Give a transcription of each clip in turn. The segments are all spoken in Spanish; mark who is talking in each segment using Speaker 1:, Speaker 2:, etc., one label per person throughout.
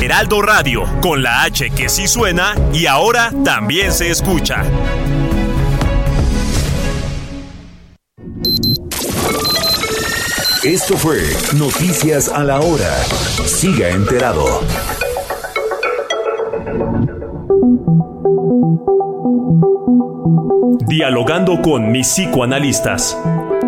Speaker 1: Heraldo Radio, con la H que sí suena y ahora también se escucha.
Speaker 2: Esto fue Noticias a la Hora. Siga enterado.
Speaker 1: Dialogando con mis psicoanalistas.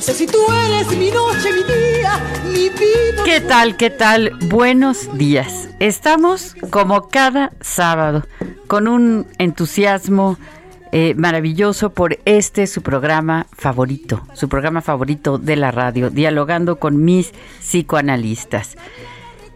Speaker 3: Si tú eres mi noche, mi día, mi vida.
Speaker 4: ¿Qué tal? ¿Qué tal? Buenos días. Estamos como cada sábado con un entusiasmo eh, maravilloso por este su programa favorito, su programa favorito de la radio, dialogando con mis psicoanalistas.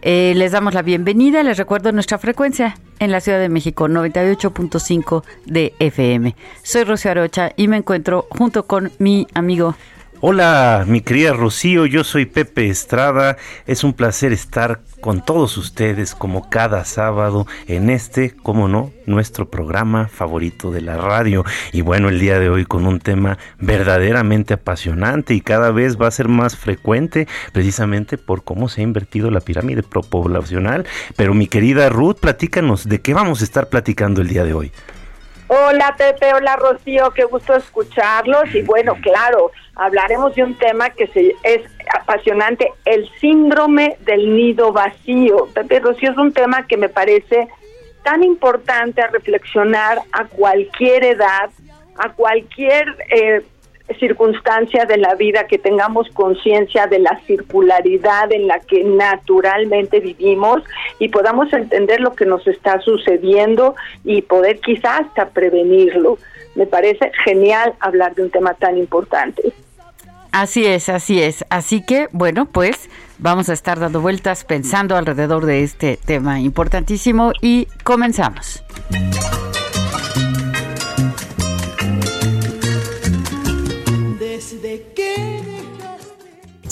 Speaker 4: Eh, les damos la bienvenida, les recuerdo nuestra frecuencia en la Ciudad de México, 98.5 de FM. Soy Rocío Arocha y me encuentro junto con mi amigo
Speaker 5: Hola, mi querida Rocío, yo soy Pepe Estrada. Es un placer estar con todos ustedes como cada sábado en este, como no, nuestro programa favorito de la radio. Y bueno, el día de hoy con un tema verdaderamente apasionante y cada vez va a ser más frecuente precisamente por cómo se ha invertido la pirámide poblacional. Pero mi querida Ruth, platícanos de qué vamos a estar platicando el día de hoy.
Speaker 6: Hola Pepe, hola Rocío, qué gusto escucharlos. Y bueno, claro, hablaremos de un tema que se, es apasionante, el síndrome del nido vacío. Pepe Rocío es un tema que me parece tan importante a reflexionar a cualquier edad, a cualquier eh, circunstancia de la vida que tengamos conciencia de la circularidad en la que naturalmente vivimos y podamos entender lo que nos está sucediendo y poder quizás hasta prevenirlo. Me parece genial hablar de un tema tan importante.
Speaker 4: Así es, así es. Así que, bueno, pues vamos a estar dando vueltas pensando alrededor de este tema importantísimo y comenzamos.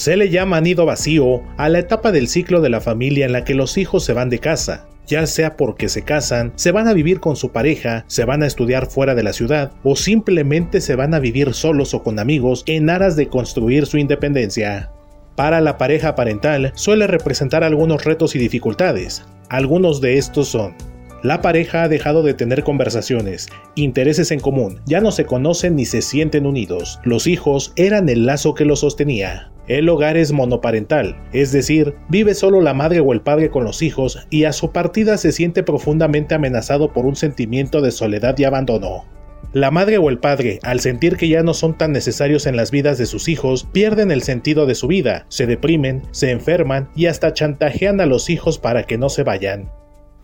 Speaker 7: Se le llama nido vacío a la etapa del ciclo de la familia en la que los hijos se van de casa, ya sea porque se casan, se van a vivir con su pareja, se van a estudiar fuera de la ciudad o simplemente se van a vivir solos o con amigos en aras de construir su independencia. Para la pareja parental suele representar algunos retos y dificultades. Algunos de estos son la pareja ha dejado de tener conversaciones, intereses en común, ya no se conocen ni se sienten unidos. Los hijos eran el lazo que los sostenía. El hogar es monoparental, es decir, vive solo la madre o el padre con los hijos y a su partida se siente profundamente amenazado por un sentimiento de soledad y abandono. La madre o el padre, al sentir que ya no son tan necesarios en las vidas de sus hijos, pierden el sentido de su vida, se deprimen, se enferman y hasta chantajean a los hijos para que no se vayan.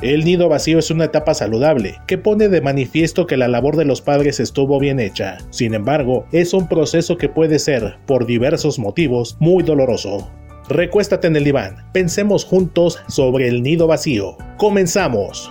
Speaker 7: El nido vacío es una etapa saludable, que pone de manifiesto que la labor de los padres estuvo bien hecha. Sin embargo, es un proceso que puede ser, por diversos motivos, muy doloroso. Recuéstate en el diván, pensemos juntos sobre el nido vacío. Comenzamos.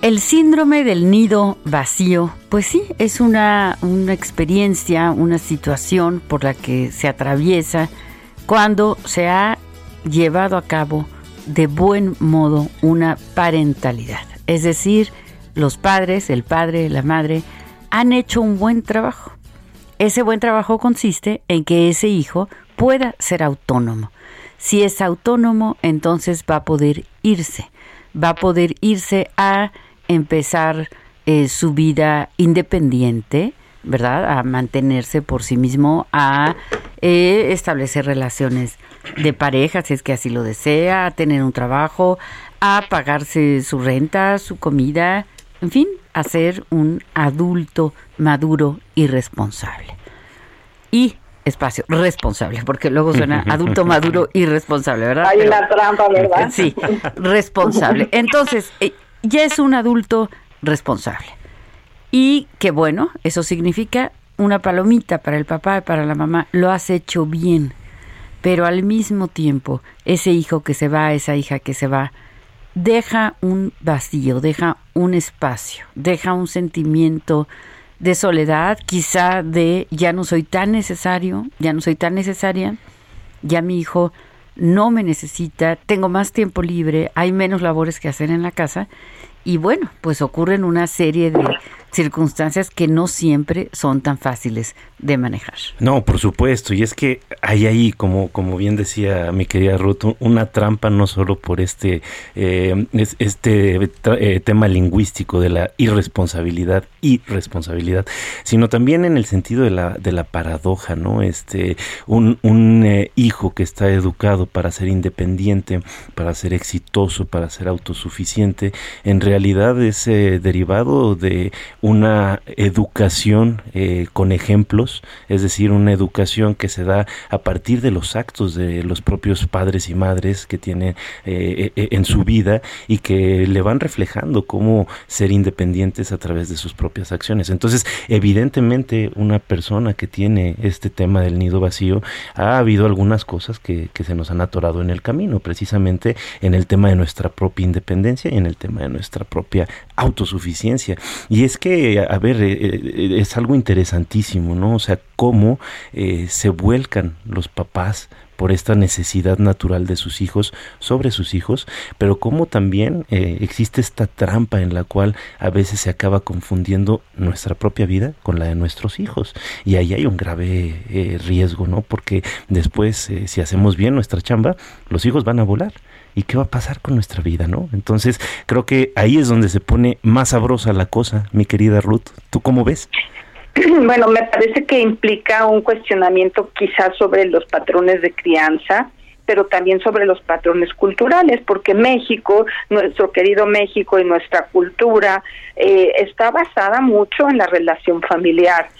Speaker 4: El síndrome del nido vacío, pues sí, es una, una, experiencia, una situación por la que se atraviesa cuando se ha llevado a cabo de buen modo una parentalidad. Es decir, los padres, el padre, la madre, han hecho un buen trabajo. Ese buen trabajo consiste en que ese hijo pueda ser autónomo. Si es autónomo, entonces va a poder irse, va a poder irse a empezar eh, su vida independiente, ¿verdad? A mantenerse por sí mismo, a eh, establecer relaciones de pareja, si es que así lo desea, a tener un trabajo, a pagarse su renta, su comida, en fin, a ser un adulto maduro y responsable. Y espacio, responsable, porque luego suena adulto maduro y responsable, ¿verdad?
Speaker 6: Hay una trampa, ¿verdad?
Speaker 4: Sí, responsable. Entonces, eh, ya es un adulto responsable. Y que bueno, eso significa una palomita para el papá y para la mamá. Lo has hecho bien. Pero al mismo tiempo, ese hijo que se va, esa hija que se va, deja un vacío, deja un espacio, deja un sentimiento de soledad, quizá de ya no soy tan necesario, ya no soy tan necesaria, ya mi hijo no me necesita, tengo más tiempo libre, hay menos labores que hacer en la casa. Y bueno, pues ocurren una serie de circunstancias que no siempre son tan fáciles de manejar.
Speaker 5: No, por supuesto, y es que hay ahí, como, como bien decía mi querida Ruth, una trampa no solo por este, eh, este eh, tema lingüístico de la irresponsabilidad, irresponsabilidad, sino también en el sentido de la, de la paradoja, ¿no? Este, un, un eh, hijo que está educado para ser independiente, para ser exitoso, para ser autosuficiente, en realidad es derivado de una educación eh, con ejemplos, es decir, una educación que se da a partir de los actos de los propios padres y madres que tienen eh, eh, en su vida y que le van reflejando cómo ser independientes a través de sus propias acciones. Entonces, evidentemente, una persona que tiene este tema del nido vacío, ha habido algunas cosas que, que se nos han atorado en el camino, precisamente en el tema de nuestra propia independencia y en el tema de nuestra propia autosuficiencia. Y es que a ver, eh, eh, es algo interesantísimo, ¿no? O sea, cómo eh, se vuelcan los papás por esta necesidad natural de sus hijos sobre sus hijos, pero cómo también existe esta trampa en la cual a veces se acaba confundiendo nuestra propia vida con la de nuestros hijos. Y ahí hay un grave riesgo, ¿no? Porque después, si hacemos bien nuestra chamba, los hijos van a volar. ¿Y qué va a pasar con nuestra vida, no? Entonces, creo que ahí es donde se pone más sabrosa la cosa, mi querida Ruth. ¿Tú cómo ves?
Speaker 6: Bueno, me parece que implica un cuestionamiento quizás sobre los patrones de crianza, pero también sobre los patrones culturales, porque México, nuestro querido México y nuestra cultura eh, está basada mucho en la relación familiar.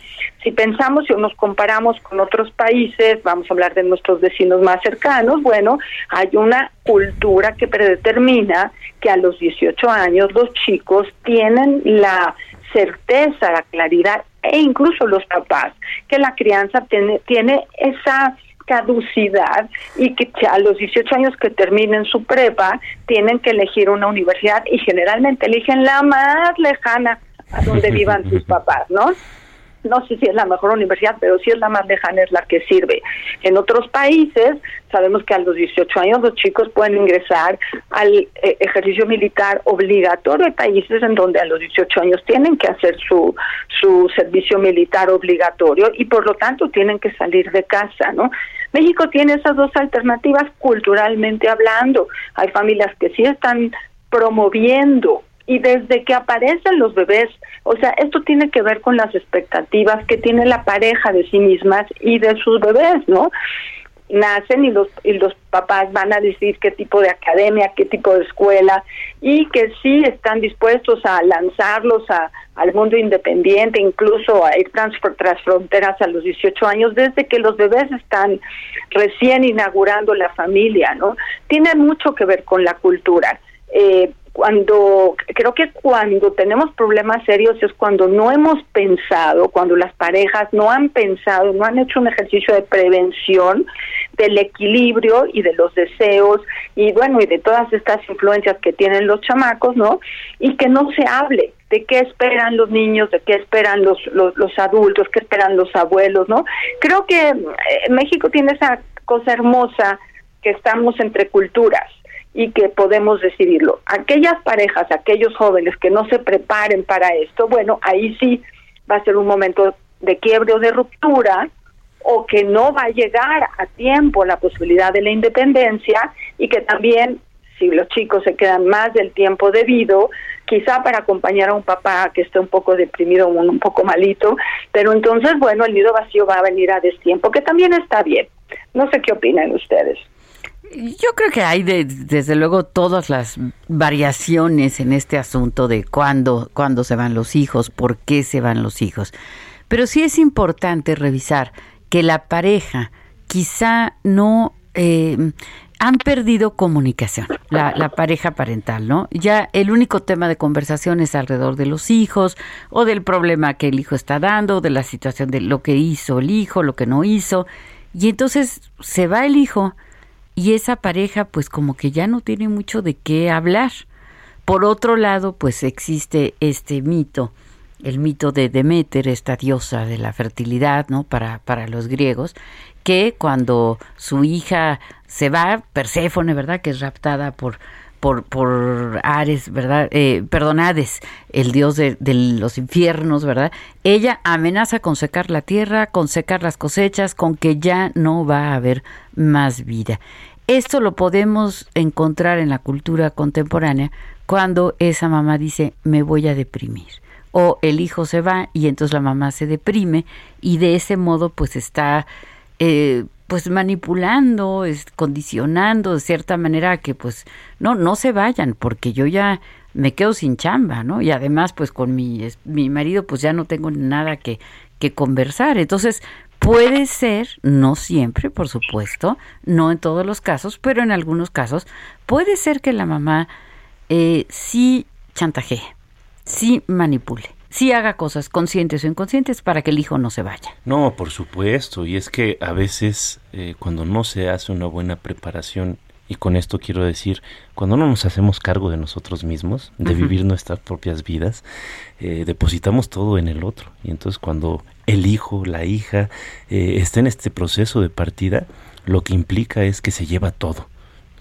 Speaker 6: Si pensamos y nos comparamos con otros países, vamos a hablar de nuestros vecinos más cercanos, bueno, hay una cultura que predetermina que a los 18 años los chicos tienen la certeza, la claridad e incluso los papás, que la crianza tiene, tiene esa caducidad y que a los 18 años que terminen su prepa tienen que elegir una universidad y generalmente eligen la más lejana a donde vivan sus papás, ¿no? No sé si es la mejor universidad, pero sí es la más lejana, es la que sirve. En otros países, sabemos que a los 18 años los chicos pueden ingresar al eh, ejercicio militar obligatorio. Hay países en donde a los 18 años tienen que hacer su, su servicio militar obligatorio y por lo tanto tienen que salir de casa, ¿no? México tiene esas dos alternativas culturalmente hablando. Hay familias que sí están promoviendo y desde que aparecen los bebés, o sea, esto tiene que ver con las expectativas que tiene la pareja de sí mismas y de sus bebés, ¿no? nacen y los y los papás van a decir qué tipo de academia, qué tipo de escuela y que sí están dispuestos a lanzarlos a, al mundo independiente, incluso a ir trans, tras fronteras a los 18 años desde que los bebés están recién inaugurando la familia, ¿no? Tiene mucho que ver con la cultura. Eh, cuando creo que cuando tenemos problemas serios es cuando no hemos pensado, cuando las parejas no han pensado, no han hecho un ejercicio de prevención del equilibrio y de los deseos y bueno, y de todas estas influencias que tienen los chamacos, ¿no? Y que no se hable de qué esperan los niños, de qué esperan los, los, los adultos, qué esperan los abuelos, ¿no? Creo que eh, México tiene esa cosa hermosa que estamos entre culturas y que podemos decidirlo. Aquellas parejas, aquellos jóvenes que no se preparen para esto, bueno, ahí sí va a ser un momento de quiebre o de ruptura o que no va a llegar a tiempo la posibilidad de la independencia y que también si los chicos se quedan más del tiempo debido, quizá para acompañar a un papá que esté un poco deprimido un poco malito, pero entonces, bueno, el nido vacío va a venir a destiempo, que también está bien. No sé qué opinan ustedes.
Speaker 4: Yo creo que hay desde luego todas las variaciones en este asunto de cuándo, cuándo se van los hijos, por qué se van los hijos. Pero sí es importante revisar que la pareja quizá no eh, han perdido comunicación, la, la, pareja parental, ¿no? Ya el único tema de conversación es alrededor de los hijos o del problema que el hijo está dando, de la situación de lo que hizo el hijo, lo que no hizo. Y entonces se va el hijo y esa pareja pues como que ya no tiene mucho de qué hablar. Por otro lado, pues existe este mito, el mito de Demeter, esta diosa de la fertilidad, ¿no? Para, para los griegos, que cuando su hija se va, Perséfone, ¿verdad? Que es raptada por, por, por Ares, ¿verdad? Eh, perdón, Hades, el dios de, de, los infiernos, ¿verdad? Ella amenaza con secar la tierra, con secar las cosechas, con que ya no va a haber más vida. Esto lo podemos encontrar en la cultura contemporánea cuando esa mamá dice me voy a deprimir o el hijo se va y entonces la mamá se deprime y de ese modo pues está eh, pues manipulando, es, condicionando de cierta manera que pues no, no se vayan porque yo ya me quedo sin chamba, ¿no? Y además pues con mi, mi marido pues ya no tengo nada que, que conversar. Entonces Puede ser, no siempre, por supuesto, no en todos los casos, pero en algunos casos, puede ser que la mamá eh, sí chantajee, sí manipule, sí haga cosas conscientes o inconscientes para que el hijo no se vaya.
Speaker 5: No, por supuesto, y es que a veces eh, cuando no se hace una buena preparación y con esto quiero decir, cuando no nos hacemos cargo de nosotros mismos, de vivir nuestras propias vidas, eh, depositamos todo en el otro. Y entonces cuando el hijo, la hija, eh, está en este proceso de partida, lo que implica es que se lleva todo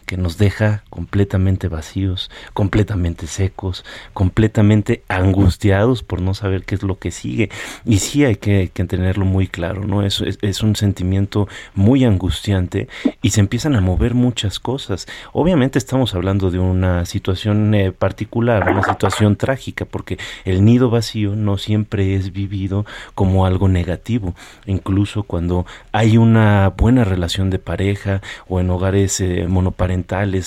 Speaker 5: que nos deja completamente vacíos, completamente secos, completamente angustiados por no saber qué es lo que sigue. Y sí hay que, tenerlo muy claro, ¿no? Es, es, un sentimiento muy angustiante y se empiezan a mover muchas cosas. Obviamente estamos hablando de una situación eh, particular, una situación trágica, porque el nido vacío no siempre es vivido como algo negativo. Incluso cuando hay una buena relación de pareja o en hogares eh, monoparentales,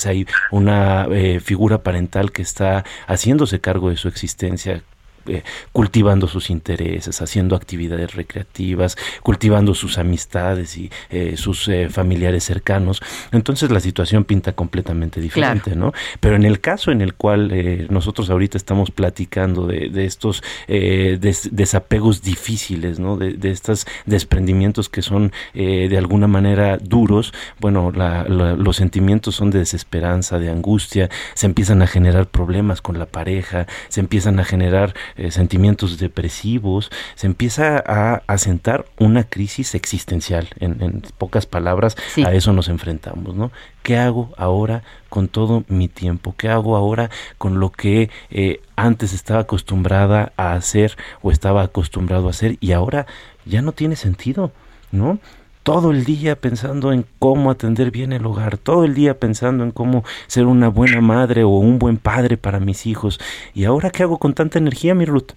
Speaker 5: hay una eh, figura parental que está haciéndose cargo de su existencia eh, cultivando sus intereses, haciendo actividades recreativas, cultivando sus amistades y eh, sus eh, familiares cercanos. Entonces la situación pinta completamente diferente, ¿no? Pero en el caso en el cual nosotros ahorita estamos platicando de, estos desapegos difíciles, ¿no? De, estos desprendimientos que son de alguna manera duros, bueno, los sentimientos son de desesperanza, de angustia, se empiezan a generar problemas con la pareja, se empiezan a generar eh, sentimientos depresivos, se empieza a asentar una crisis existencial. En, pocas palabras, a eso nos enfrentamos, ¿no? ¿Qué hago ahora con todo mi tiempo? ¿Qué hago ahora con lo que eh, antes estaba acostumbrada a hacer o estaba acostumbrado a hacer y ahora ya no tiene sentido, ¿no? Todo el día pensando en cómo atender bien el hogar, todo el día pensando en cómo ser una buena madre o un buen padre para mis hijos. ¿Y ahora qué hago con tanta energía, mi Ruth?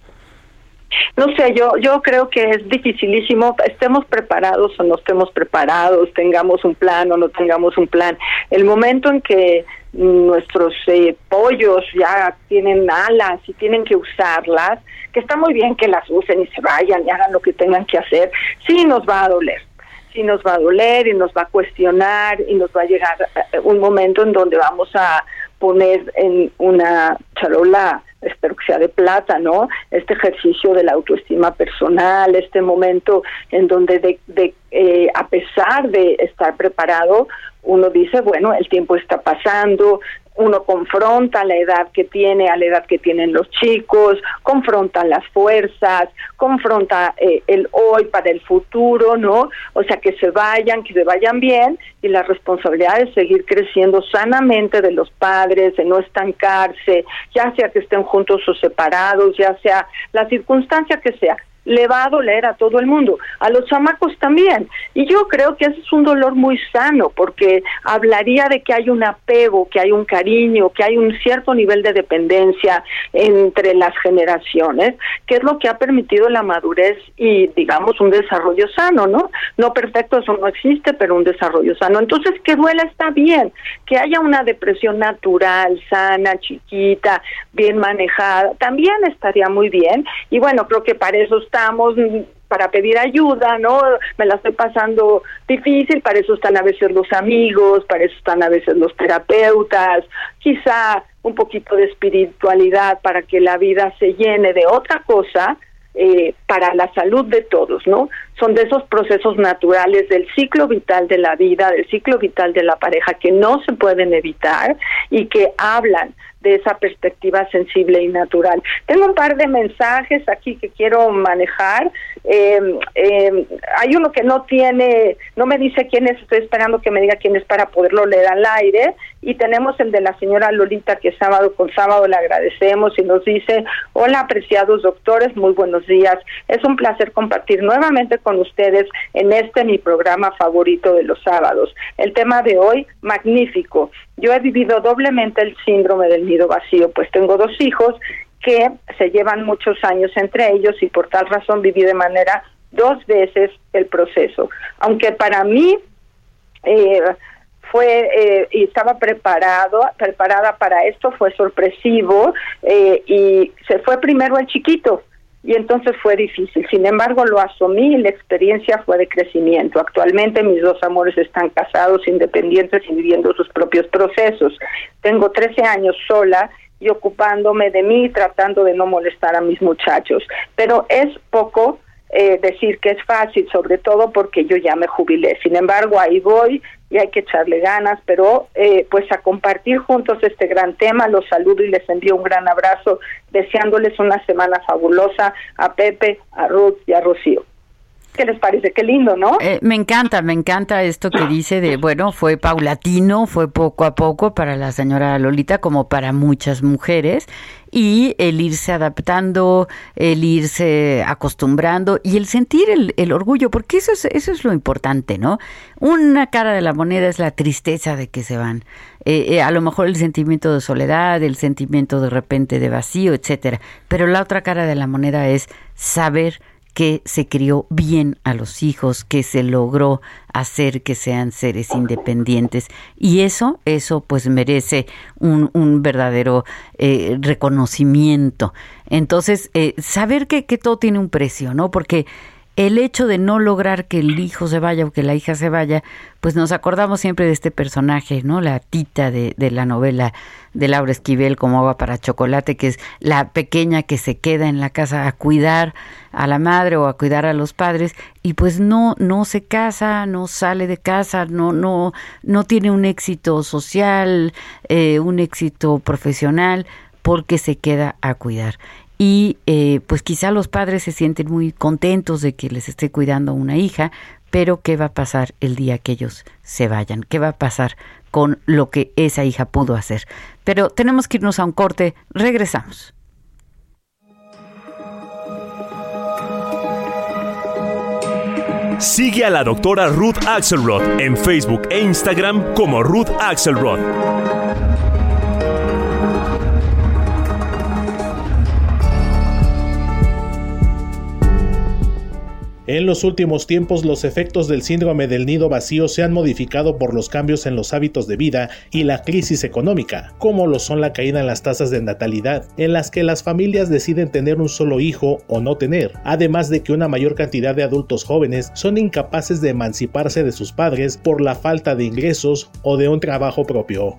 Speaker 6: No sé, yo yo creo que es dificilísimo, estemos preparados o no estemos preparados, tengamos un plan o no tengamos un plan. El momento en que nuestros eh, pollos ya tienen alas y tienen que usarlas, que está muy bien que las usen y se vayan y hagan lo que tengan que hacer, sí nos va a doler sí nos va a doler y nos va a cuestionar y nos va a llegar eh, un momento en donde vamos a poner en una charola, espero que sea de plata, ¿no? Este ejercicio de la autoestima personal, este momento en donde de, de eh, a pesar de estar preparado, uno dice, bueno, el tiempo está pasando, uno confronta la edad que tiene a la edad que tienen los chicos, confronta las fuerzas, confronta eh, el hoy para el futuro, ¿no? O sea, que se vayan, que se vayan bien y la responsabilidad de seguir creciendo sanamente de los padres, de no estancarse, ya sea que estén juntos o separados, ya sea la circunstancia que sea le va a doler a todo el mundo, a los chamacos también. Y yo creo que ese es un dolor muy sano, porque hablaría de que hay un apego, que hay un cariño, que hay un cierto nivel de dependencia entre las generaciones, que es lo que ha permitido la madurez y, digamos, un desarrollo sano, ¿no? No perfecto, eso no existe, pero un desarrollo sano. Entonces, que duela está bien, que haya una depresión natural, sana, chiquita, bien manejada, también estaría muy bien. Y bueno, creo que para eso estamos para pedir ayuda, ¿no? Me la estoy pasando difícil, para eso están a veces los amigos, para eso están a veces los terapeutas, quizá un poquito de espiritualidad para que la vida se llene de otra cosa, eh, para la salud de todos, ¿no? Son de esos procesos naturales del ciclo vital de la vida, del ciclo vital de la pareja que no se pueden evitar y que hablan de esa perspectiva sensible y natural. Tengo un par de mensajes aquí que quiero manejar. Eh, eh, hay uno que no tiene, no me dice quién es, estoy esperando que me diga quién es para poderlo leer al aire. Y tenemos el de la señora Lolita, que sábado con sábado le agradecemos y nos dice, hola apreciados doctores, muy buenos días. Es un placer compartir nuevamente con ustedes en este mi programa favorito de los sábados. El tema de hoy, magnífico. Yo he vivido doblemente el síndrome del nido vacío, pues tengo dos hijos que se llevan muchos años entre ellos y por tal razón viví de manera dos veces el proceso. Aunque para mí eh, fue eh, y estaba preparado, preparada para esto, fue sorpresivo eh, y se fue primero el chiquito y entonces fue difícil. Sin embargo, lo asumí y la experiencia fue de crecimiento. Actualmente mis dos amores están casados, independientes y viviendo sus propios procesos. Tengo 13 años sola y ocupándome de mí, tratando de no molestar a mis muchachos. Pero es poco eh, decir que es fácil, sobre todo porque yo ya me jubilé. Sin embargo, ahí voy y hay que echarle ganas, pero eh, pues a compartir juntos este gran tema, los saludo y les envío un gran abrazo, deseándoles una semana fabulosa a Pepe, a Ruth y a Rocío. ¿Qué les parece? Qué lindo, ¿no?
Speaker 4: Eh, me encanta, me encanta esto que dice de, bueno, fue paulatino, fue poco a poco para la señora Lolita como para muchas mujeres y el irse adaptando, el irse acostumbrando y el sentir el, orgullo, porque eso es, eso es lo importante, ¿no? Una cara de la moneda es la tristeza de que se van. Eh, eh, a lo mejor el sentimiento de soledad, el sentimiento de repente de vacío, etcétera. Pero la otra cara de la moneda es saber que se crió bien a los hijos, que se logró hacer que sean seres independientes. Y eso, eso pues merece un, un verdadero eh, reconocimiento. Entonces, eh, saber que, que todo tiene un precio, ¿no? Porque el hecho de no lograr que el hijo se vaya o que la hija se vaya, pues nos acordamos siempre de este personaje, ¿no? La tita de, de la novela de Laura Esquivel como agua para chocolate, que es la pequeña que se queda en la casa a cuidar a la madre o a cuidar a los padres y pues no no se casa, no sale de casa, no no no tiene un éxito social, eh, un éxito profesional porque se queda a cuidar y eh, pues quizá los padres se sienten muy contentos de que les esté cuidando una hija, pero ¿qué va a pasar el día que ellos se vayan? ¿Qué va a pasar con lo que esa hija pudo hacer? Pero tenemos que irnos a un corte, regresamos.
Speaker 1: Sigue a la doctora Ruth Axelrod en Facebook e Instagram como Ruth Axelrod.
Speaker 7: En los últimos tiempos los efectos del síndrome del nido vacío se han modificado por los cambios en los hábitos de vida y la crisis económica, como lo son la caída en las tasas de natalidad, en las que las familias deciden tener un solo hijo o no tener, además de que una mayor cantidad de adultos jóvenes son incapaces de emanciparse de sus padres por la falta de ingresos o de un trabajo propio.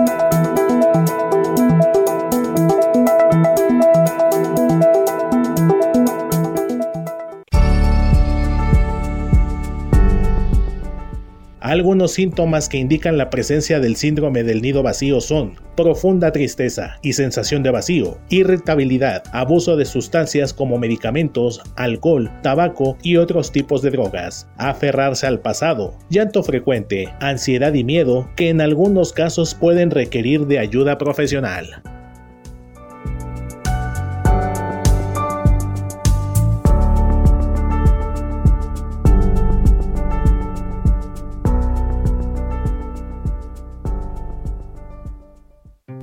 Speaker 7: Algunos síntomas que indican la presencia del síndrome del nido vacío son profunda tristeza y sensación de vacío, irritabilidad, abuso de sustancias como medicamentos, alcohol, tabaco y otros tipos de drogas, aferrarse al pasado, llanto frecuente, ansiedad y miedo que en algunos casos pueden requerir de ayuda profesional.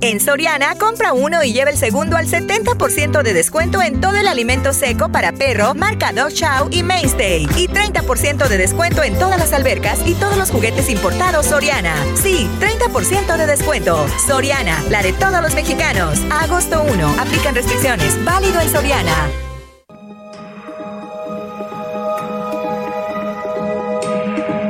Speaker 8: En Soriana, compra uno y lleva el segundo al 70% de descuento en todo el alimento seco para perro, marca Dog Chow y Mainstay. Y 30% de descuento en todas las albercas y todos los juguetes importados Soriana. Sí, 30% de descuento. Soriana, la de todos los mexicanos. agosto 1. Aplican restricciones. Válido en Soriana.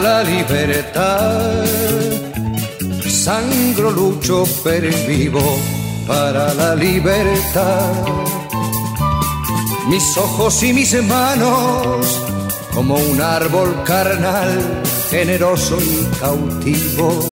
Speaker 9: La libertad. Sangro, lucho, pero vivo para la libertad. Mis ojos y mis manos, como un árbol carnal, generoso y cautivo.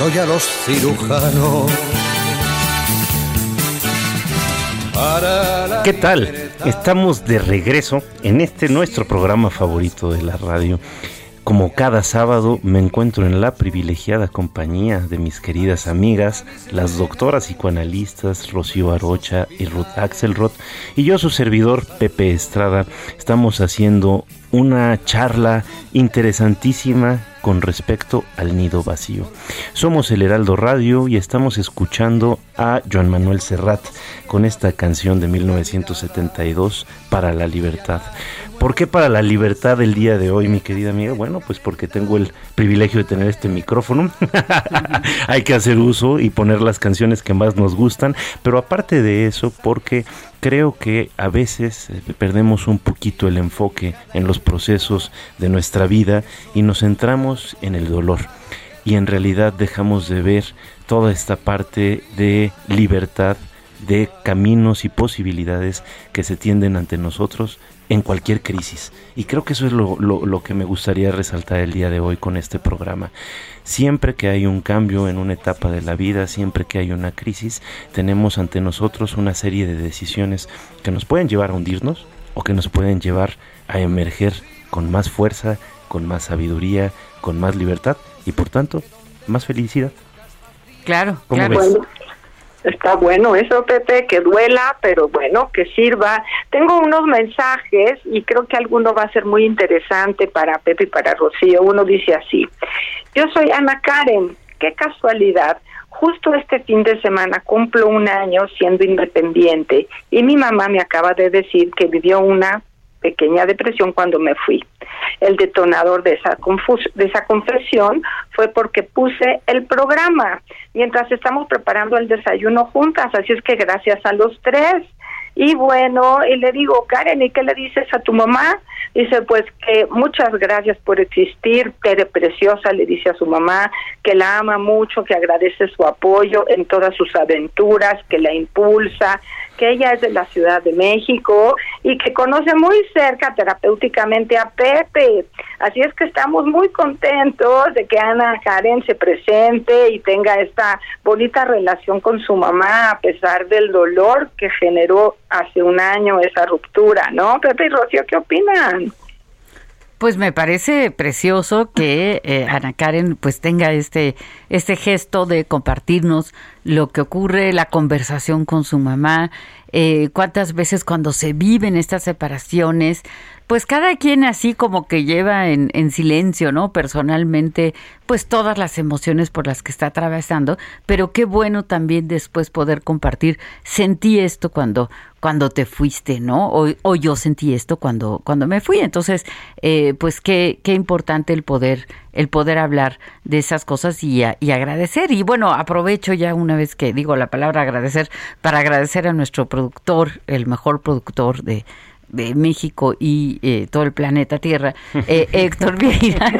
Speaker 9: Doy a los cirujanos.
Speaker 5: ¿Qué tal? Estamos de regreso en este nuestro programa favorito de la radio. Como cada sábado me encuentro en la privilegiada compañía de mis queridas amigas, las doctoras psicoanalistas Rocío Arocha y Ruth Axelrod, y yo su servidor Pepe Estrada. Estamos haciendo una charla interesantísima con respecto al nido vacío. Somos el Heraldo Radio y estamos escuchando a Joan Manuel Serrat con esta canción de 1972 para la libertad. ¿Por qué para la libertad del día de hoy, mi querida amiga? Bueno, pues porque tengo el privilegio de tener este micrófono. Hay que hacer uso y poner las canciones que más nos gustan, pero aparte de eso, porque creo que a veces eh, perdemos un poquito el enfoque en los procesos de nuestra vida y nos centramos en el dolor. Y en realidad dejamos de ver toda esta parte de libertad, de caminos y posibilidades que se tienden ante nosotros en cualquier crisis. Y creo que eso es lo, lo, que me gustaría resaltar el día de hoy con este programa. Siempre que hay un cambio en una etapa de la vida, siempre que hay una crisis, tenemos ante nosotros una serie de decisiones que nos pueden llevar a hundirnos o que nos pueden llevar a emerger con más fuerza, con más sabiduría, con más libertad y por tanto más felicidad.
Speaker 4: Claro,
Speaker 6: claro. Está bueno eso, Pepe, que duela, pero bueno, que sirva. Tengo unos mensajes y creo que alguno va a ser muy interesante para Pepe y para Rocío. Uno dice así, yo soy Ana Karen, qué casualidad. Justo este fin de semana cumplo un año siendo independiente y mi mamá me acaba de decir que vivió una pequeña depresión cuando me fui. El detonador de esa, de esa confesión fue porque puse el programa mientras estamos preparando el desayuno juntas, así es que gracias a los tres. Y bueno, y le digo, Karen, ¿y qué le dices a tu mamá? Dice, pues que muchas gracias por existir, Tere Preciosa le dice a su mamá que la ama mucho, que agradece su apoyo en todas sus aventuras, que la impulsa, que ella es de la Ciudad de México y que conoce muy cerca terapéuticamente a Pepe. Así es que estamos muy contentos de que Ana Karen se presente y tenga esta bonita relación con su mamá a pesar del dolor que generó hace un año esa ruptura, ¿no? Pepe y Rocío, ¿qué opinan?
Speaker 4: Pues me parece precioso que eh, Ana Karen pues tenga este este gesto de compartirnos lo que ocurre, la conversación con su mamá, eh, cuántas veces cuando se viven estas separaciones, pues cada quien así como que lleva en, en, silencio, ¿no? Personalmente, pues todas las emociones por las que está atravesando, pero qué bueno también después poder compartir, sentí esto cuando, cuando te fuiste, ¿no? O, yo sentí esto cuando, cuando me fui. Entonces, eh, pues qué, qué importante el poder, el poder hablar de esas cosas y agradecer. Y bueno, aprovecho ya una vez que digo la palabra agradecer, para agradecer a nuestro productor, el mejor productor de de México y eh, todo el planeta Tierra, eh, Héctor Vieira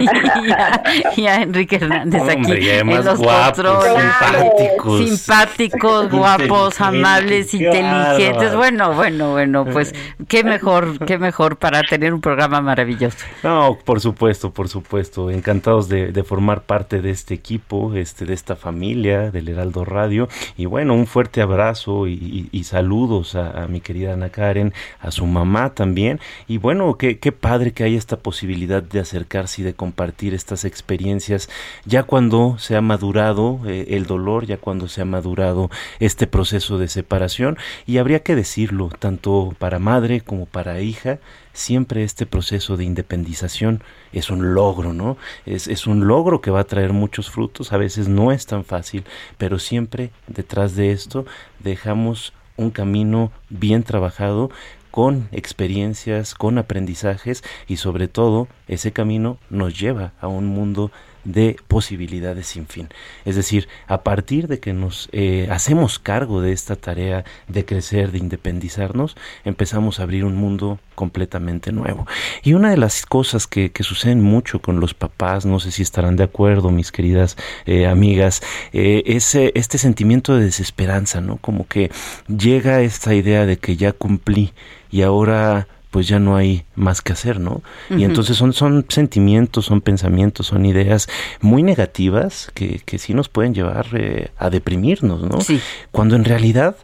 Speaker 4: y, a, Enrique Hernández aquí en los guapos, simpáticos, simpáticos, guapos, amables, inteligentes. Bueno, bueno, bueno, pues qué mejor, qué mejor para tener un programa maravilloso.
Speaker 5: No, por supuesto, por supuesto, encantados de, formar parte de este equipo, este, de esta familia del Heraldo Radio. Y bueno, un fuerte abrazo y, saludos a mi querida Ana Karen, a su también. Y bueno, qué, qué padre que hay esta posibilidad de acercarse y de compartir estas experiencias ya cuando se ha madurado eh, el dolor, ya cuando se ha madurado este proceso de separación. Y habría que decirlo, tanto para madre como para hija, siempre este proceso de independización es un logro, ¿no? Es, es, un logro que va a traer muchos frutos, a veces no es tan fácil, pero siempre detrás de esto dejamos un camino bien trabajado con experiencias, con aprendizajes y sobre todo ese camino nos lleva a un mundo de posibilidades sin fin. Es decir, a partir de que nos eh, hacemos cargo de esta tarea de crecer, de independizarnos, empezamos a abrir un mundo completamente nuevo. Y una de las cosas que, suceden mucho con los papás, no sé si estarán de acuerdo, mis queridas eh, amigas, eh, es este sentimiento de desesperanza, ¿no? Como que llega esta idea de que ya cumplí y ahora pues ya no hay más que hacer, ¿no? Y entonces son, son sentimientos, son pensamientos, son ideas muy negativas que, que sí nos pueden llevar eh, a deprimirnos, ¿no?
Speaker 4: Sí.
Speaker 5: Cuando en realidad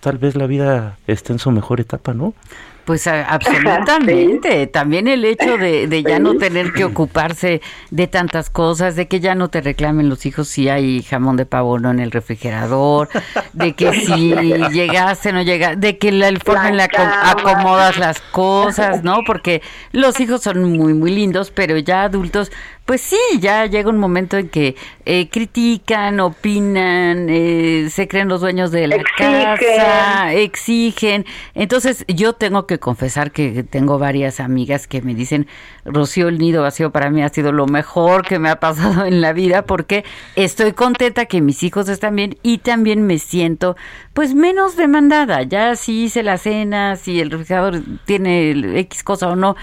Speaker 5: tal vez la vida esté en su mejor etapa, ¿no?
Speaker 4: Pues absolutamente. También el hecho de, de, ya no tener que ocuparse de tantas cosas, de que ya no te reclamen los hijos si hay jamón de pavo no en el refrigerador, de que si llegaste no llegaste, de que la forma en la que acomodas las cosas, ¿no? Porque los hijos son muy, muy lindos, pero ya adultos, pues sí, ya llega un momento en que eh, critican, opinan, eh, se creen los dueños de la casa, exigen. Entonces yo tengo que confesar que tengo varias amigas que me dicen, Rocío, el nido vacío para mí ha sido lo mejor que me ha pasado en la vida porque estoy contenta que mis hijos están bien y también me siento pues menos demandada. Ya si hice la cena, si el refrigerador tiene X cosa o no,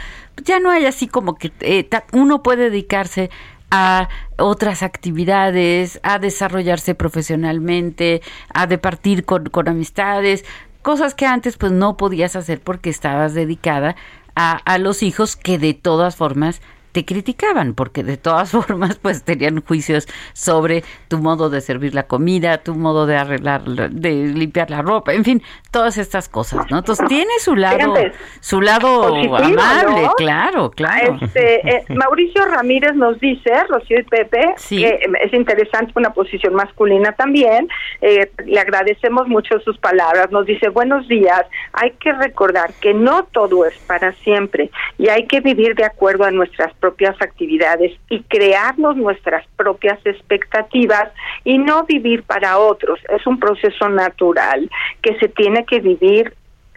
Speaker 4: ya no hay así como que eh, uno puede dedicarse a otras actividades, a desarrollarse profesionalmente, a departir con, con amistades, cosas que antes pues no podías hacer porque estabas dedicada a, a los hijos que de todas formas te criticaban, porque de todas formas, pues tenían juicios sobre tu modo de servir la comida, tu modo de arreglar, de limpiar la ropa, en fin, todas estas cosas, ¿no? Entonces tiene su lado, su lado amable, claro, claro.
Speaker 6: Este, eh, Mauricio Ramírez nos dice, Rocío y Pepe, que es interesante una posición masculina también. Eh, le agradecemos mucho sus palabras. Nos dice, buenos días, hay que recordar que no todo es para siempre y hay que vivir de acuerdo a nuestras propias actividades y crearnos nuestras propias expectativas y no vivir para otros. Es un proceso natural que se tiene que vivir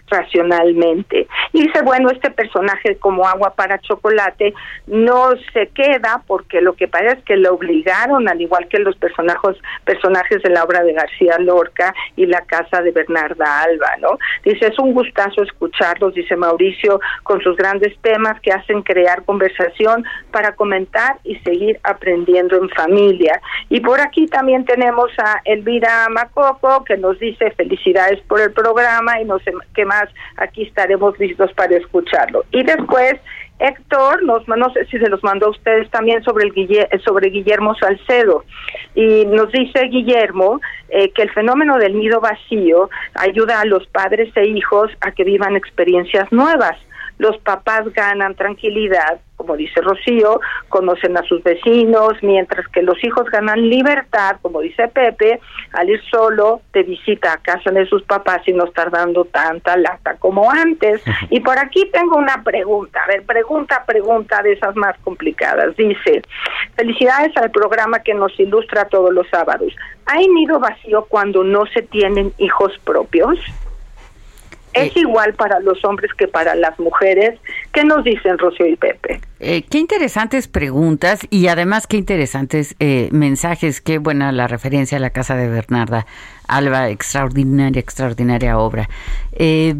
Speaker 6: racionalmente. Y dice, bueno, este personaje como agua para chocolate no se queda porque lo que pasa es que lo obligaron, al igual que los personajes, personajes de la obra de García Lorca y la casa de Bernarda Alba, ¿no? Dice, es un gustazo escucharlos, dice Mauricio, con sus grandes temas que hacen crear conversación para comentar y seguir aprendiendo en familia. Y por aquí también tenemos a Elvira Macoco, que nos dice felicidades por el programa y no sé qué aquí estaremos listos para escucharlo. Y después Héctor, nos, no sé si se los mandó a ustedes también sobre, el sobre Guillermo Salcedo. Y nos dice Guillermo eh, que el fenómeno del nido vacío ayuda a los padres e hijos a que vivan experiencias nuevas los papás ganan tranquilidad, como dice Rocío, conocen a sus vecinos, mientras que los hijos ganan libertad, como dice Pepe, al ir solo de visita a casa de sus papás y no estar dando tanta lata como antes. Y por aquí tengo una pregunta, a ver, pregunta, pregunta de esas más complicadas. Dice, felicidades al programa que nos ilustra todos los sábados. ¿Hay nido vacío cuando no se tienen hijos propios? ¿Es eh, igual para los hombres que para las mujeres? ¿Qué nos dicen Rocío y Pepe?
Speaker 4: Eh, qué interesantes preguntas y además qué interesantes eh, mensajes. Qué buena la referencia a la casa de Bernarda Alba, extraordinaria, extraordinaria obra. Eh,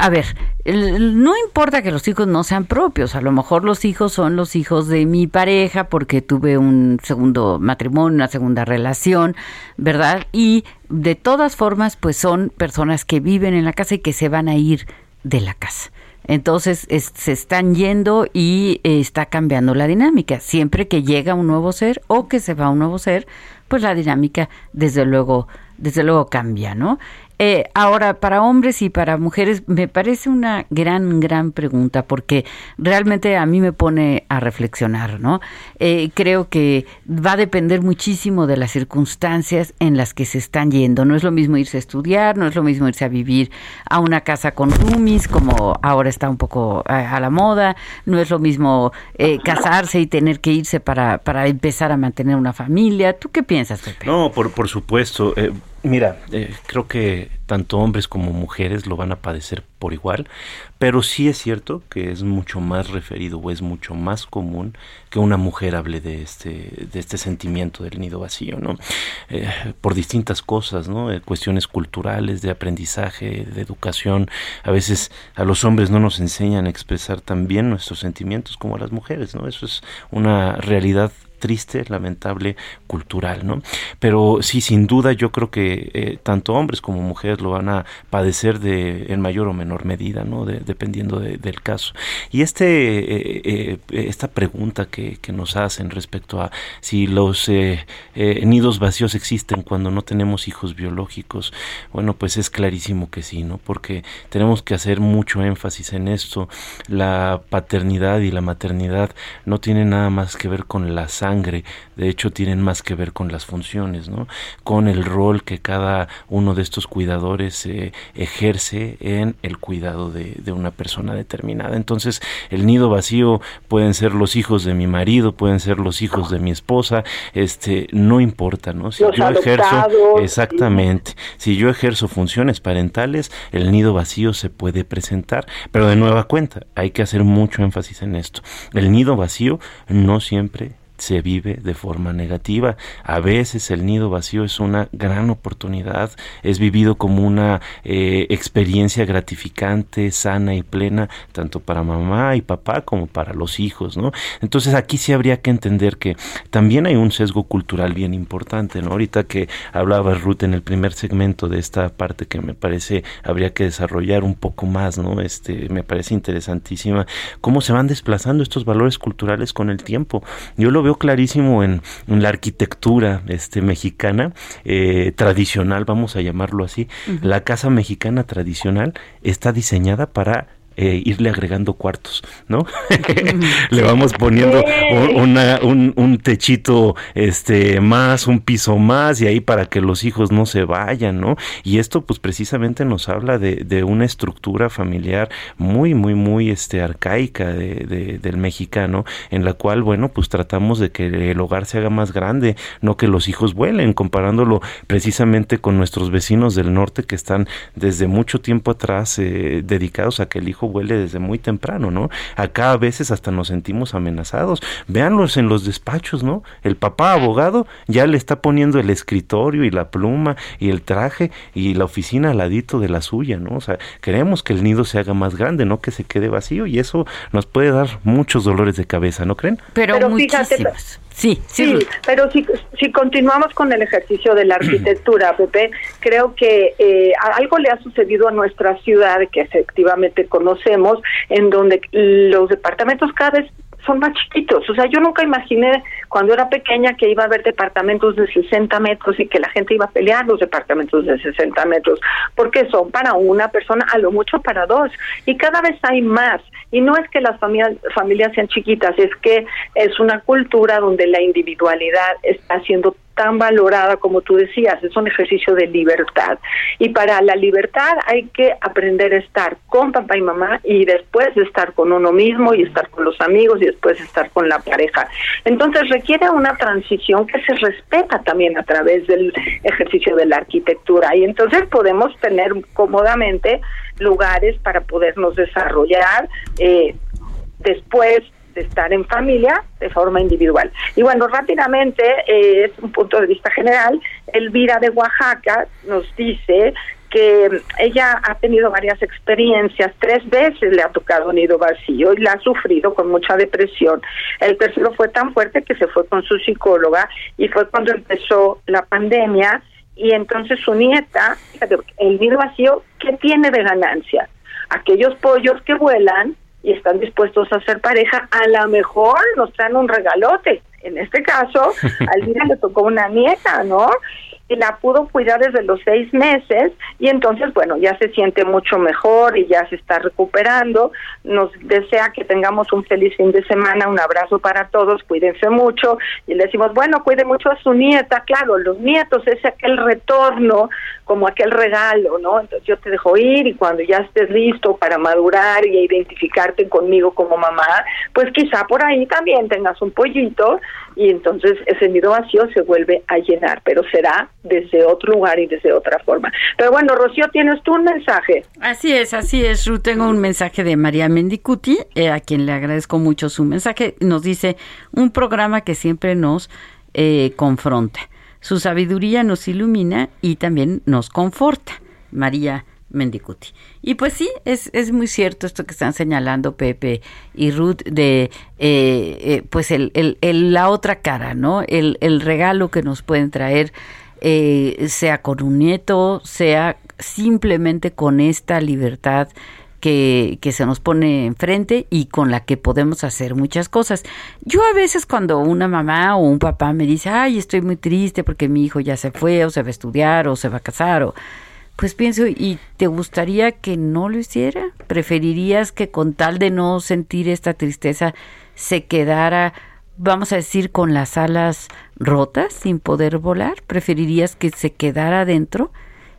Speaker 4: a ver, no importa que los hijos no sean propios, a lo mejor los hijos son los hijos de mi pareja porque tuve un segundo matrimonio, una segunda relación, ¿verdad? Y de todas formas, pues son personas que viven en la casa y que se van a ir de la casa. Entonces se están yendo y eh, está cambiando la dinámica. Siempre que llega un nuevo ser o que se va un nuevo ser, pues la dinámica desde luego, desde luego cambia, ¿no? Eh, ahora, para hombres y para mujeres, me parece una gran, gran pregunta, porque realmente a mí me pone a reflexionar, ¿no? Eh, creo que va a depender muchísimo de las circunstancias en las que se están yendo. No es lo mismo irse a estudiar, no es lo mismo irse a vivir a una casa con roomies, como ahora está un poco a, la moda, no es lo mismo eh, casarse y tener que irse para, para empezar a mantener una familia. ¿Tú qué piensas, Pepe?
Speaker 5: No, por, por supuesto. Mira, eh, creo que tanto hombres como mujeres lo van a padecer por igual, pero sí es cierto que es mucho más referido o es mucho más común que una mujer hable de este, de este sentimiento del nido vacío, ¿no? Eh, por distintas cosas, ¿no? Eh, cuestiones culturales, de aprendizaje, de educación. A veces a los hombres no nos enseñan a expresar tan bien nuestros sentimientos como a las mujeres, ¿no? Eso es una realidad triste, lamentable, cultural, ¿no? Pero sí, sin duda, yo creo que eh, tanto hombres como mujeres lo van a padecer de en mayor o menor medida, ¿no? dependiendo del caso. Y este, esta pregunta que, que, nos hacen respecto a si los nidos vacíos existen cuando no tenemos hijos biológicos, bueno, pues es clarísimo que sí, ¿no? Porque tenemos que hacer mucho énfasis en esto. La paternidad y la maternidad no tienen nada más que ver con la sangre, de hecho tienen más que ver con las funciones, ¿no? Con el rol que cada uno de estos cuidadores eh, ejerce en el cuidado de, una persona determinada. Entonces, el nido vacío pueden ser los hijos de mi marido, pueden ser los hijos de mi esposa, este, no importa, ¿no? Si yo ejerzo, exactamente, si yo ejerzo funciones parentales, el nido vacío se puede presentar, pero de nueva cuenta, hay que hacer mucho énfasis en esto. El nido vacío no siempre se vive de forma negativa. A veces el nido vacío es una gran oportunidad, es vivido como una eh, experiencia gratificante, sana y plena, tanto para mamá y papá como para los hijos, ¿no? Entonces aquí sí habría que entender que también hay un sesgo cultural bien importante, ¿no? Ahorita que hablaba Ruth en el primer segmento de esta parte que me parece habría que desarrollar un poco más, ¿no? Este, me parece interesantísima cómo se van desplazando estos valores culturales con el tiempo. Yo lo veo clarísimo en, la arquitectura este, mexicana eh, tradicional, vamos a llamarlo así. La casa mexicana tradicional está diseñada para eh, irle agregando cuartos, ¿no? Le vamos poniendo un, techito este más, un piso más y ahí para que los hijos no se vayan, ¿no? Y esto pues precisamente nos habla de, una estructura familiar muy, muy, muy este arcaica de, del mexicano, en la cual, bueno, pues tratamos de que el hogar se haga más grande, no que los hijos vuelen, comparándolo precisamente con nuestros vecinos del norte que están desde mucho tiempo atrás eh, dedicados a que el hijo huele desde muy temprano, ¿no? Acá a veces hasta nos sentimos amenazados. Véanlos en los despachos, ¿no? El papá abogado ya le está poniendo el escritorio y la pluma y el traje y la oficina al ladito de la suya, ¿no? O sea, queremos que el nido se haga más grande, no que se quede vacío y eso nos puede dar muchos dolores de cabeza, ¿no creen?
Speaker 4: Pero, Pero muchísimos. Sí,
Speaker 6: sí, pero si, si continuamos con el ejercicio de la arquitectura, Pepe, creo que eh, algo le ha sucedido a nuestra ciudad que efectivamente conocemos, en donde los departamentos cada vez son más chiquitos. O sea, yo nunca imaginé cuando era pequeña que iba a haber departamentos de 60 metros y que la gente iba a pelear los departamentos de 60 metros, porque son para una persona, a lo mucho para dos. Y cada vez hay más. Y no es que las familias, sean chiquitas, es que es una cultura donde la individualidad está siendo tan valorada como tú decías, es un ejercicio de libertad. Y para la libertad hay que aprender a estar con papá y mamá y después de estar con uno mismo y estar con los amigos y después estar con la pareja. Entonces requiere una transición que se respeta también a través del ejercicio de la arquitectura y entonces podemos tener cómodamente lugares para podernos desarrollar eh, después de estar en familia de forma individual. Y bueno, rápidamente, eh, es un punto de vista general, Elvira de Oaxaca nos dice que ella ha tenido varias experiencias, tres veces le ha tocado nido vacío y la ha sufrido con mucha depresión. El tercero fue tan fuerte que se fue con su psicóloga y fue cuando empezó la pandemia y entonces su nieta, el nido vacío, ¿qué tiene de ganancia? Aquellos pollos que vuelan y están dispuestos a ser pareja, a lo mejor nos traen un regalote. En este caso, al día le tocó una nieta, ¿no? Y la pudo cuidar desde los seis meses y entonces, bueno, ya se siente mucho mejor y ya se está recuperando. Nos desea que tengamos un feliz fin de semana, un abrazo para todos, cuídense mucho y le decimos, bueno, cuide mucho a su nieta, claro, los nietos es aquel retorno, como aquel regalo, ¿no? Entonces yo te dejo ir y cuando ya estés listo para madurar y identificarte conmigo como mamá, pues quizá por ahí también tengas un pollito y entonces ese nido vacío se vuelve a llenar, pero será desde otro lugar y desde otra forma. Pero bueno, Rocío, ¿tienes tú un mensaje?
Speaker 4: Así es, así es, Ruth. Tengo un mensaje de María Mendicuti, eh, a quien le agradezco mucho su mensaje. Nos dice, un programa que siempre nos eh, confronta. Su sabiduría nos ilumina y también nos conforta. María Mendicuti. Y pues sí, es, es muy cierto esto que están señalando Pepe y Ruth de eh, eh, pues el, el, la otra cara, ¿no? El, el regalo que nos pueden traer, eh, sea con un nieto, sea simplemente con esta libertad que, que, se nos pone enfrente y con la que podemos hacer muchas cosas. Yo a veces cuando una mamá o un papá me dice, ay, estoy muy triste porque mi hijo ya se fue o se va a estudiar o se va a casar o pues pienso, ¿y te gustaría que no lo hiciera? ¿Preferirías que con tal de no sentir esta tristeza se quedara, vamos a decir, con las alas rotas sin poder volar? ¿Preferirías que se quedara dentro?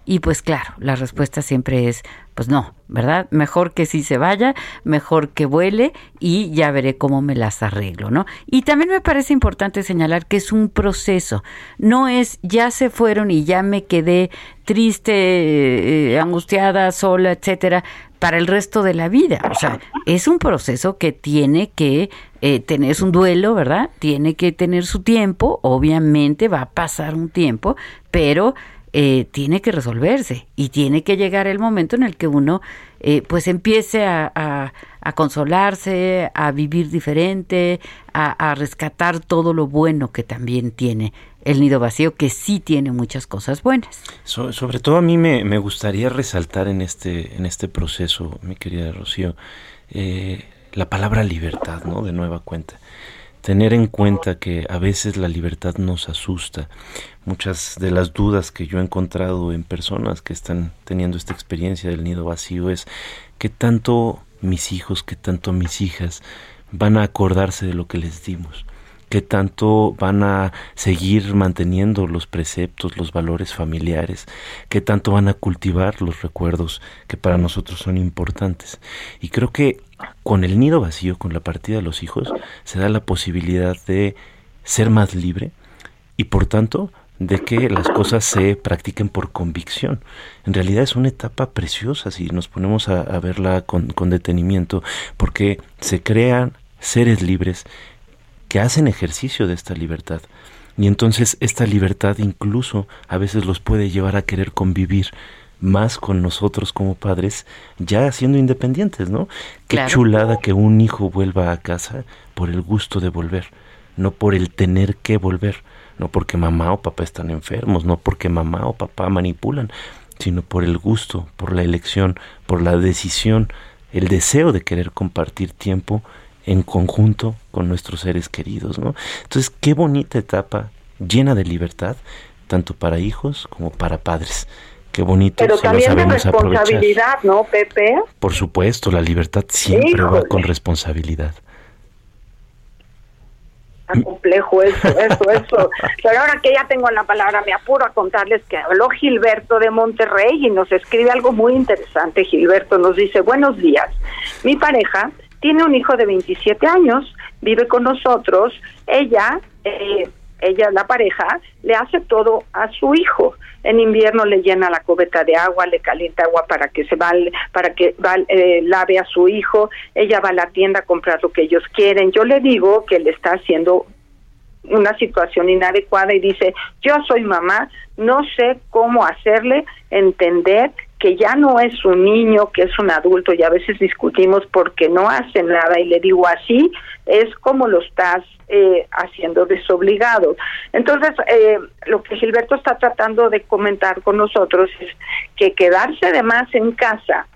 Speaker 4: Y pues claro, la respuesta siempre es, pues no, ¿verdad? Mejor que sí se vaya, mejor que vuele y ya veré cómo me las arreglo, ¿no? Y también me parece importante señalar que es un proceso, no es ya se fueron y ya me quedé triste, eh, angustiada, sola, etcétera, para el resto de la vida. O sea, es un proceso que tiene que eh, tener un duelo, ¿verdad? Tiene que tener su tiempo, obviamente va a pasar un tiempo, pero eh, tiene que resolverse y tiene que llegar el momento en el que uno eh, pues empiece a, consolarse, a vivir diferente, a, rescatar todo lo bueno que también tiene el nido vacío, que sí tiene muchas cosas buenas.
Speaker 5: sobre todo a mí me, me, gustaría resaltar en este, en este proceso, mi querida Rocío, eh, la palabra libertad, ¿no? De nueva cuenta tener en cuenta que a veces la libertad nos asusta. Muchas de las dudas que yo he encontrado en personas que están teniendo esta experiencia del nido vacío es que tanto mis hijos, que tanto mis hijas van a acordarse de lo que les dimos que tanto van a seguir manteniendo los preceptos, los valores familiares, que tanto van a cultivar los recuerdos que para nosotros son importantes. Y creo que con el nido vacío, con la partida de los hijos, se da la posibilidad de ser más libre y por tanto de que las cosas se practiquen por convicción. En realidad es una etapa preciosa si nos ponemos a, verla con, con detenimiento, porque se crean seres libres que hacen ejercicio de esta libertad. Y entonces esta libertad incluso a veces los puede llevar a querer convivir más con nosotros como padres, ya siendo independientes, ¿no? Qué chulada que un hijo vuelva a casa por el gusto de volver, no por el tener que volver, no porque mamá o papá están enfermos, no porque mamá o papá manipulan, sino por el gusto, por la elección, por la decisión, el deseo de querer compartir tiempo en conjunto con nuestros seres queridos, ¿no? Entonces, qué bonita etapa llena de libertad, tanto para hijos como para padres. Qué bonito.
Speaker 6: Pero también de responsabilidad, ¿no, Pepe?
Speaker 5: Por supuesto, la libertad siempre va con responsabilidad.
Speaker 6: Está complejo eso, eso, eso. Pero ahora que ya tengo la palabra, me apuro a contarles que habló Gilberto de Monterrey y nos escribe algo muy interesante. Gilberto nos dice, buenos días. Mi pareja tiene un hijo de 27 años, vive con nosotros, ella, eh, ella, la pareja, le hace todo a su hijo. En invierno le llena la cubeta de agua, le calienta agua para que se va, para que va, eh, lave a su hijo. Ella va a la tienda a comprar lo que ellos quieren. Yo le digo que le está haciendo una situación inadecuada y dice, yo soy mamá, no sé cómo hacerle entender que ya no es un niño, que es un adulto y a veces discutimos porque no hace nada y le digo así, es como lo estás eh, haciendo desobligado. Entonces, eh, lo que Gilberto está tratando de comentar con nosotros es que quedarse de más en casa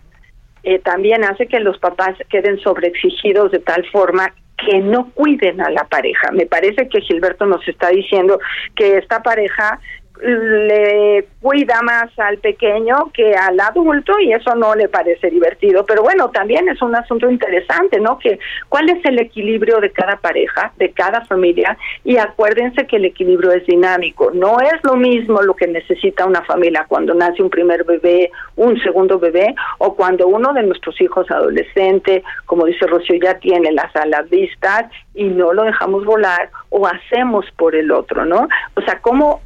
Speaker 6: eh, también hace que los papás queden sobreexigidos de tal forma que no cuiden a la pareja. Me parece que Gilberto nos está diciendo que esta pareja le cuida más al pequeño que al adulto y eso no le parece divertido. Pero bueno, también es un asunto interesante, ¿no? Que cuál es el equilibrio de cada pareja, de cada familia y acuérdense que el equilibrio es dinámico. No es lo mismo lo que necesita una familia cuando nace un primer bebé, un segundo bebé o cuando uno de nuestros hijos adolescente, como dice Rocío, ya tiene las alas vistas y no lo dejamos volar o hacemos por el otro, ¿no? O sea, cómo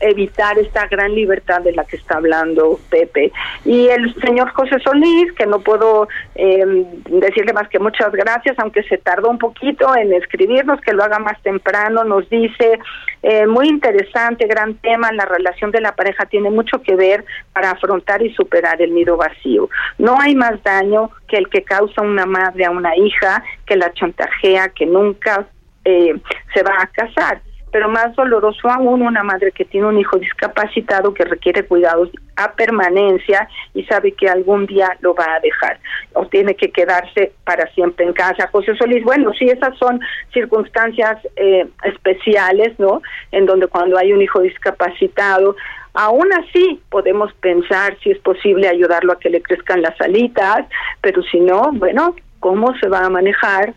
Speaker 6: evitar esta gran libertad de la que está hablando Pepe. Y el señor José Solís, que no puedo eh, decirle más que muchas gracias, aunque se tardó un poquito en escribirnos, que lo haga más temprano, nos dice, eh, muy interesante, gran tema, la relación de la pareja tiene mucho que ver para afrontar y superar el nido vacío. No hay más daño que el que causa una madre a una hija, que la chantajea, que nunca eh, se va a casar pero más doloroso aún una madre que tiene un hijo discapacitado que requiere cuidados a permanencia y sabe que algún día lo va a dejar o tiene que quedarse para siempre en casa. José Solís, bueno, sí, esas son circunstancias eh, especiales, ¿no? En donde cuando hay un hijo discapacitado, aún así podemos pensar si es posible ayudarlo a que le crezcan las alitas, pero si no, bueno, ¿cómo se va a manejar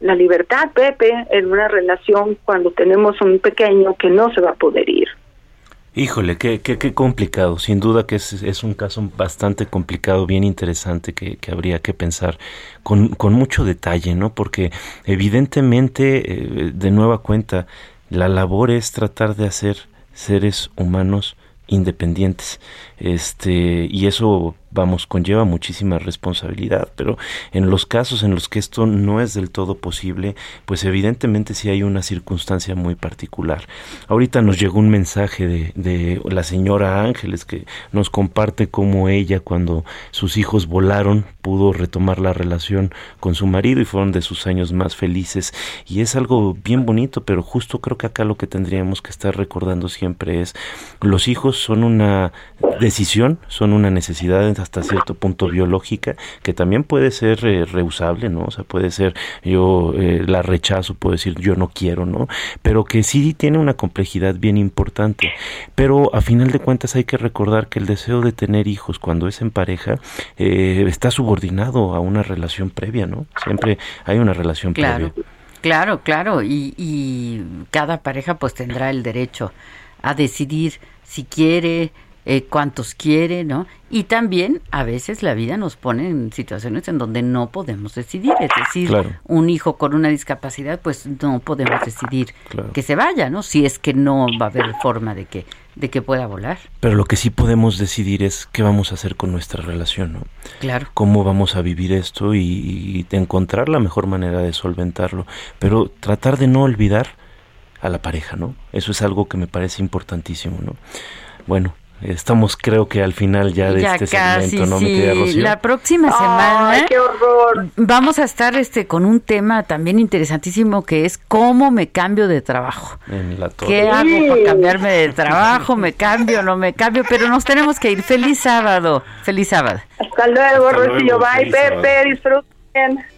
Speaker 6: la libertad, Pepe, en una relación cuando tenemos un pequeño que no se va a poder ir.
Speaker 5: Híjole, qué, qué, complicado. Sin duda que es, es, un caso bastante complicado, bien interesante que, que habría que pensar con, con, mucho detalle, ¿no? Porque evidentemente, eh, de nueva cuenta, la labor es tratar de hacer seres humanos independientes. Este, y eso vamos, conlleva muchísima responsabilidad, pero en los casos en los que esto no es del todo posible, pues evidentemente sí hay una circunstancia muy particular. Ahorita nos llegó un mensaje de, de la señora Ángeles que nos comparte cómo ella cuando sus hijos volaron pudo retomar la relación con su marido y fueron de sus años más felices y es algo bien bonito, pero justo creo que acá lo que tendríamos que estar recordando siempre es los hijos son una decisión, son una necesidad hasta cierto punto biológica, que también puede ser eh, reusable, ¿no? O sea, puede ser yo eh, la rechazo, puedo decir yo no quiero, ¿no? Pero que sí tiene una complejidad bien importante. Pero a final de cuentas hay que recordar que el deseo de tener hijos cuando es en pareja eh, está subordinado a una relación previa, ¿no? Siempre hay una relación
Speaker 4: claro,
Speaker 5: previa.
Speaker 4: Claro, claro, y, y cada pareja pues tendrá el derecho a decidir si quiere, eh, cuántos quiere, ¿no? Y también a veces la vida nos pone en situaciones en donde no podemos decidir, es decir, un hijo con una discapacidad, pues no podemos decidir que se vaya, ¿no? Si es que no va a haber forma de que de que pueda volar.
Speaker 5: Pero lo que sí podemos decidir es qué vamos a hacer con nuestra relación, ¿no?
Speaker 4: Claro.
Speaker 5: Cómo vamos a vivir esto y, y encontrar la mejor manera de solventarlo, pero tratar de no olvidar a la pareja, ¿no? Eso es algo que me parece importantísimo, ¿no? Bueno, Estamos creo que al final ya de este segmento, ¿no, mi querida Rocío?
Speaker 4: La próxima semana
Speaker 6: Ay, qué horror.
Speaker 4: vamos a estar este con un tema también interesantísimo que es cómo me cambio de trabajo.
Speaker 5: En la torre.
Speaker 4: ¿Qué hago para cambiarme de trabajo? ¿Me cambio o no me cambio? Pero nos tenemos que ir. Feliz sábado. Feliz sábado.
Speaker 6: Hasta luego,
Speaker 5: Hasta
Speaker 6: Rocío.
Speaker 5: luego,
Speaker 6: Bye,
Speaker 5: feliz sábado.
Speaker 6: Pepe. Disfruten.